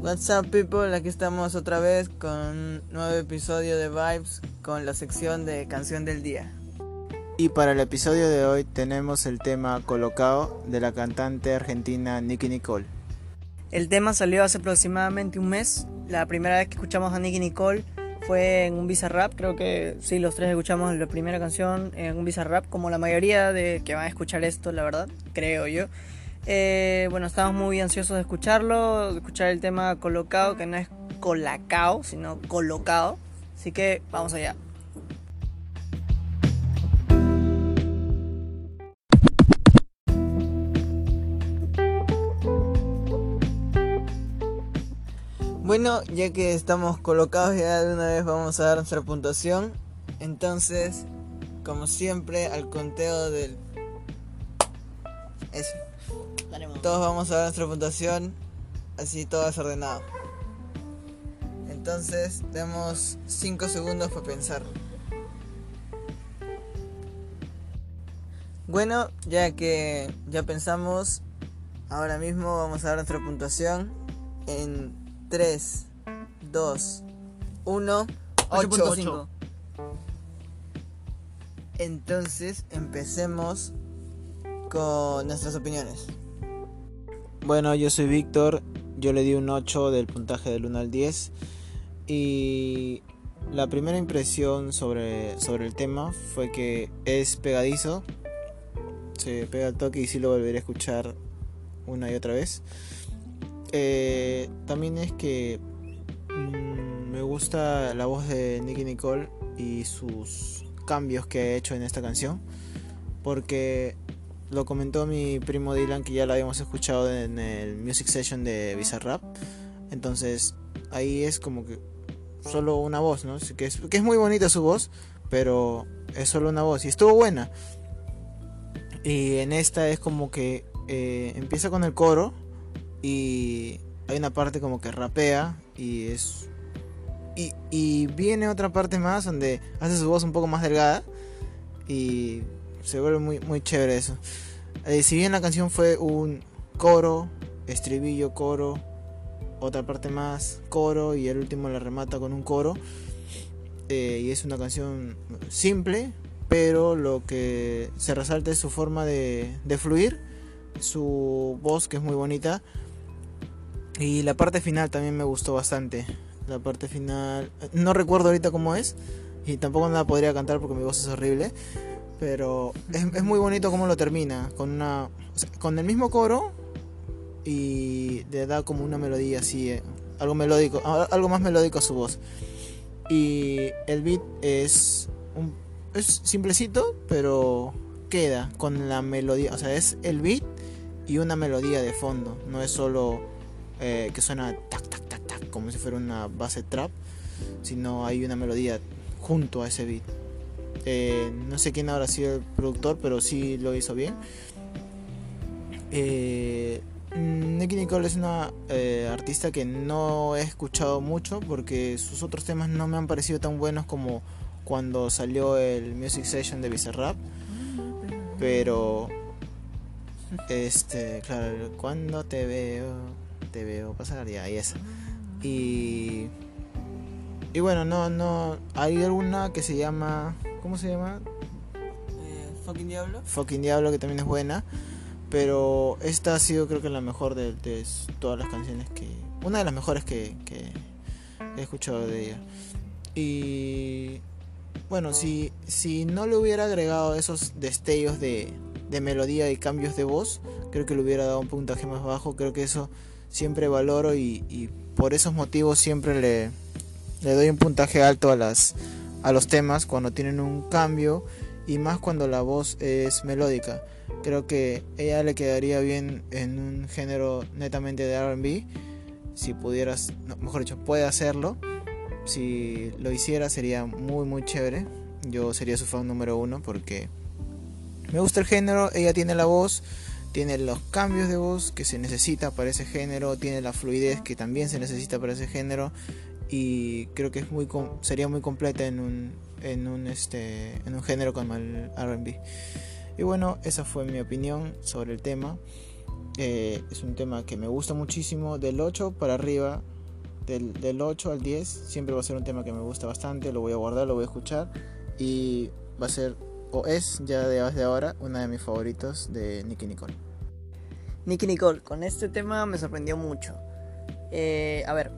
What's up people, aquí estamos otra vez con un nuevo episodio de Vibes con la sección de canción del día. Y para el episodio de hoy tenemos el tema Colocado de la cantante argentina Nicky Nicole. El tema salió hace aproximadamente un mes. La primera vez que escuchamos a Nicky Nicole fue en un Bizarrap. Creo que sí, los tres escuchamos la primera canción en un Bizarrap, como la mayoría de que van a escuchar esto, la verdad, creo yo. Eh, bueno, estamos muy ansiosos de escucharlo, de escuchar el tema colocado, que no es colacao, sino colocado. Así que vamos allá. Bueno, ya que estamos colocados ya de una vez vamos a dar nuestra puntuación. Entonces, como siempre, al conteo del... Eso. Todos vamos a dar nuestra puntuación, así todo desordenado. Entonces, demos 5 segundos para pensar. Bueno, ya que ya pensamos, ahora mismo vamos a dar nuestra puntuación en 3, 2, 1, 8.5. Entonces, empecemos con nuestras opiniones. Bueno, yo soy Víctor, yo le di un 8 del puntaje del 1 al 10 y la primera impresión sobre, sobre el tema fue que es pegadizo, se pega al toque y sí lo volveré a escuchar una y otra vez. Eh, también es que mm, me gusta la voz de Nicky Nicole y sus cambios que ha hecho en esta canción porque lo comentó mi primo Dylan que ya lo habíamos escuchado en el Music Session de Bizarrap. Entonces ahí es como que solo una voz, ¿no? Que es, que es muy bonita su voz, pero es solo una voz y estuvo buena. Y en esta es como que eh, empieza con el coro y hay una parte como que rapea y es... Y, y viene otra parte más donde hace su voz un poco más delgada y se vuelve muy, muy chévere eso. Eh, si bien la canción fue un coro, estribillo, coro, otra parte más, coro y el último la remata con un coro. Eh, y es una canción simple, pero lo que se resalta es su forma de, de fluir, su voz que es muy bonita. Y la parte final también me gustó bastante. La parte final, no recuerdo ahorita cómo es, y tampoco la podría cantar porque mi voz es horrible. Pero es, muy bonito cómo lo termina, con una con el mismo coro y le da como una melodía así, eh, algo melódico, algo más melódico a su voz. Y el beat es un, es simplecito, pero queda con la melodía, o sea, es el beat y una melodía de fondo, no es solo eh, que suena tac tac tac tac como si fuera una base trap, sino hay una melodía junto a ese beat. Eh, no sé quién habrá sido el productor, pero sí lo hizo bien. Eh, Nicky Nicole es una eh, artista que no he escuchado mucho porque sus otros temas no me han parecido tan buenos como cuando salió el Music Session de Bizarrap. Pero, este, claro, cuando te veo, te veo pasar, ya, y esa. Y, y bueno, no, no, hay alguna que se llama ¿Cómo se llama? Eh, Fucking Diablo. Fucking Diablo, que también es buena. Pero esta ha sido, creo que, la mejor de, todas las canciones que. Una de las mejores que, he escuchado de ella. Y. Bueno, si, si no le hubiera agregado esos destellos de, de melodía y cambios de voz, creo que le hubiera dado un puntaje más bajo. Creo que eso siempre valoro y, por esos motivos siempre le, le doy un puntaje alto a las a los temas cuando tienen un cambio y más cuando la voz es melódica. Creo que ella le quedaría bien en un género netamente de RB. Si pudieras, mejor dicho, puede hacerlo. Si lo hiciera sería muy muy chévere. Yo sería su fan número uno porque me gusta el género, ella tiene la voz, tiene los cambios de voz que se necesita para ese género, tiene la fluidez que también se necesita para ese género y creo que es muy sería muy completa en un en un este en un género como el R&B. Y bueno, esa fue mi opinión sobre el tema. Eh, es un tema que me gusta muchísimo. Del 8 para arriba, del, del 8 al 10, siempre va a ser un tema que me gusta bastante. Lo voy a guardar, lo voy a escuchar. Y va a ser, o es ya desde ahora, una de mis favoritos de Nicky Nicole. Nicky Nicole, con este tema me sorprendió mucho. Eh, a ver,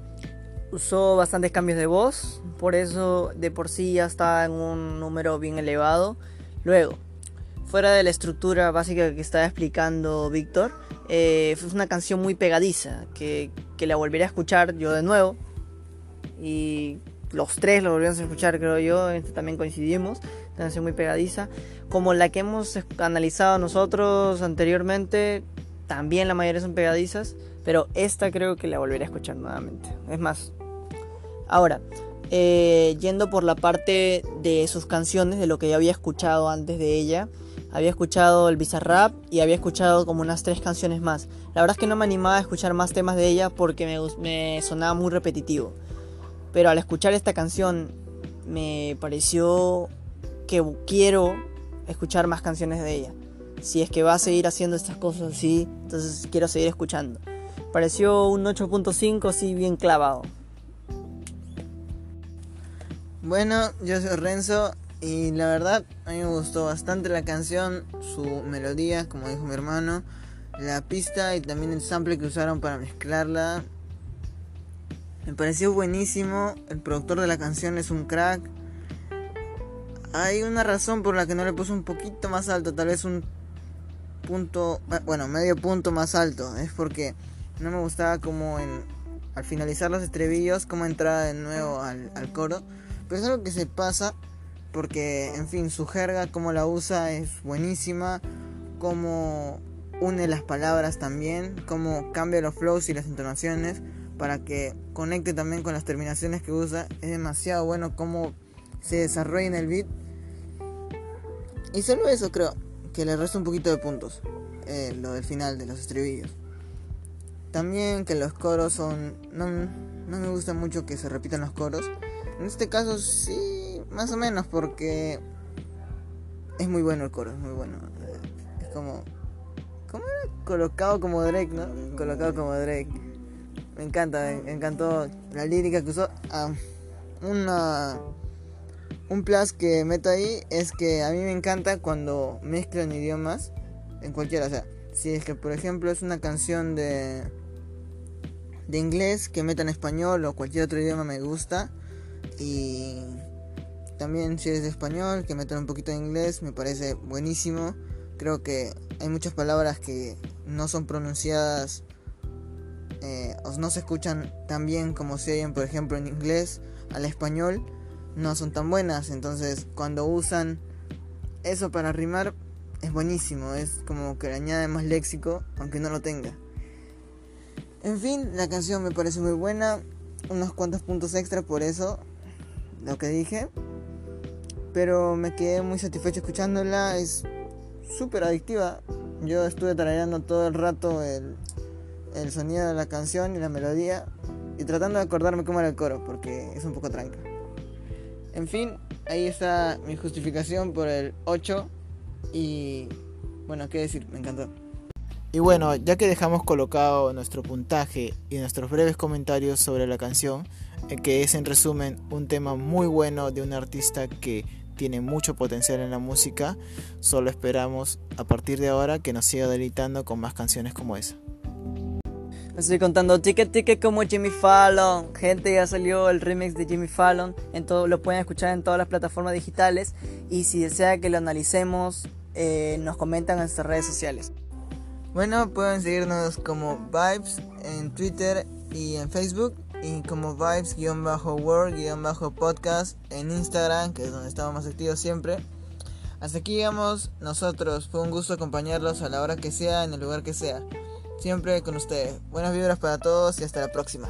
usó bastantes cambios de voz, por eso de por sí ya está en un número bien elevado. Luego, fuera de la estructura básica que estaba explicando Víctor, eh, fue una canción muy pegadiza, que, que, la volveré a escuchar yo de nuevo. Y los tres lo volvemos a escuchar, creo yo, este también coincidimos. Una canción muy pegadiza. Como la que hemos analizado nosotros anteriormente, también la mayoría son pegadizas. Pero esta creo que la volveré a escuchar nuevamente. Es más. Ahora, eh, yendo por la parte de sus canciones, de lo que ya había escuchado antes de ella había escuchado el Bizarrap y había escuchado como unas tres canciones más. La verdad es que no me animaba a escuchar más temas de ella porque me, me sonaba muy repetitivo. Pero al escuchar esta canción me pareció que quiero escuchar más canciones de ella. Si es que va a seguir haciendo estas cosas así, entonces quiero seguir escuchando. Pareció un 8.5 así bien clavado. Bueno, yo soy Renzo y la verdad, a mí me gustó bastante la canción, su melodía, como dijo mi hermano, la pista y también el sample que usaron para mezclarla. Me pareció buenísimo. El productor de la canción es un crack. Hay una razón por la que no le puse un poquito más alto, tal vez un punto, bueno, medio punto más alto. Es porque no me gustaba como en, al finalizar los estribillos, como entraba de nuevo al, al coro. Pero es algo que se pasa porque, en fin, su jerga, como la usa, es buenísima. Como une las palabras también, como cambia los flows y las entonaciones para que conecte también con las terminaciones que usa. Es demasiado bueno cómo se desarrolla en el beat. Y solo eso creo que le resta un poquito de puntos. Eh, lo del final de los estribillos. También que los coros son... No, no me gusta mucho que se repitan los coros. En este caso sí más o menos, porque es muy bueno el coro, es muy bueno. Es como. ¿Cómo era? Colocado como Drake, ¿no? Colocado como Drake. Me encanta, me encantó la lírica que usó. Ah, una. Un plus que meto ahí es que a mí me encanta cuando mezclan idiomas en cualquiera. O sea, si es que por ejemplo es una canción de. de inglés que metan español o cualquier otro idioma me gusta. Y también si es de español, que metan un poquito de inglés, me parece buenísimo. Creo que hay muchas palabras que no son pronunciadas eh, o no se escuchan tan bien como se oyen, por ejemplo, en inglés al español, no son tan buenas. Entonces, cuando usan eso para rimar, es buenísimo. Es como que le añade más léxico, aunque no lo tenga. En fin, la canción me parece muy buena. Unos cuantos puntos extra por eso, lo que dije pero me quedé muy satisfecho escuchándola, es súper adictiva. Yo estuve tarareando todo el rato el, el sonido de la canción y la melodía y tratando de acordarme cómo era el coro, porque es un poco tranca. En fin, ahí está mi justificación por el 8 y bueno, qué decir, me encantó. Y bueno, ya que dejamos colocado nuestro puntaje y nuestros breves comentarios sobre la canción, eh, que es en resumen un tema muy bueno de un artista que tiene mucho potencial en la música, solo esperamos a partir de ahora que nos siga deleitando con más canciones como esa. Estoy contando ticket ticket como Jimmy Fallon. Gente, ya salió el remix de Jimmy Fallon. En lo pueden escuchar en todas las plataformas digitales. Y si desea que lo analicemos, eh, nos comentan en nuestras redes sociales. Bueno, pueden seguirnos como Vibes en Twitter y en Facebook y como vibes-word-podcast en Instagram, que es donde estamos más activos siempre. Hasta aquí llegamos nosotros. Fue un gusto acompañarlos a la hora que sea, en el lugar que sea. Siempre con ustedes. Buenas vibras para todos y hasta la próxima.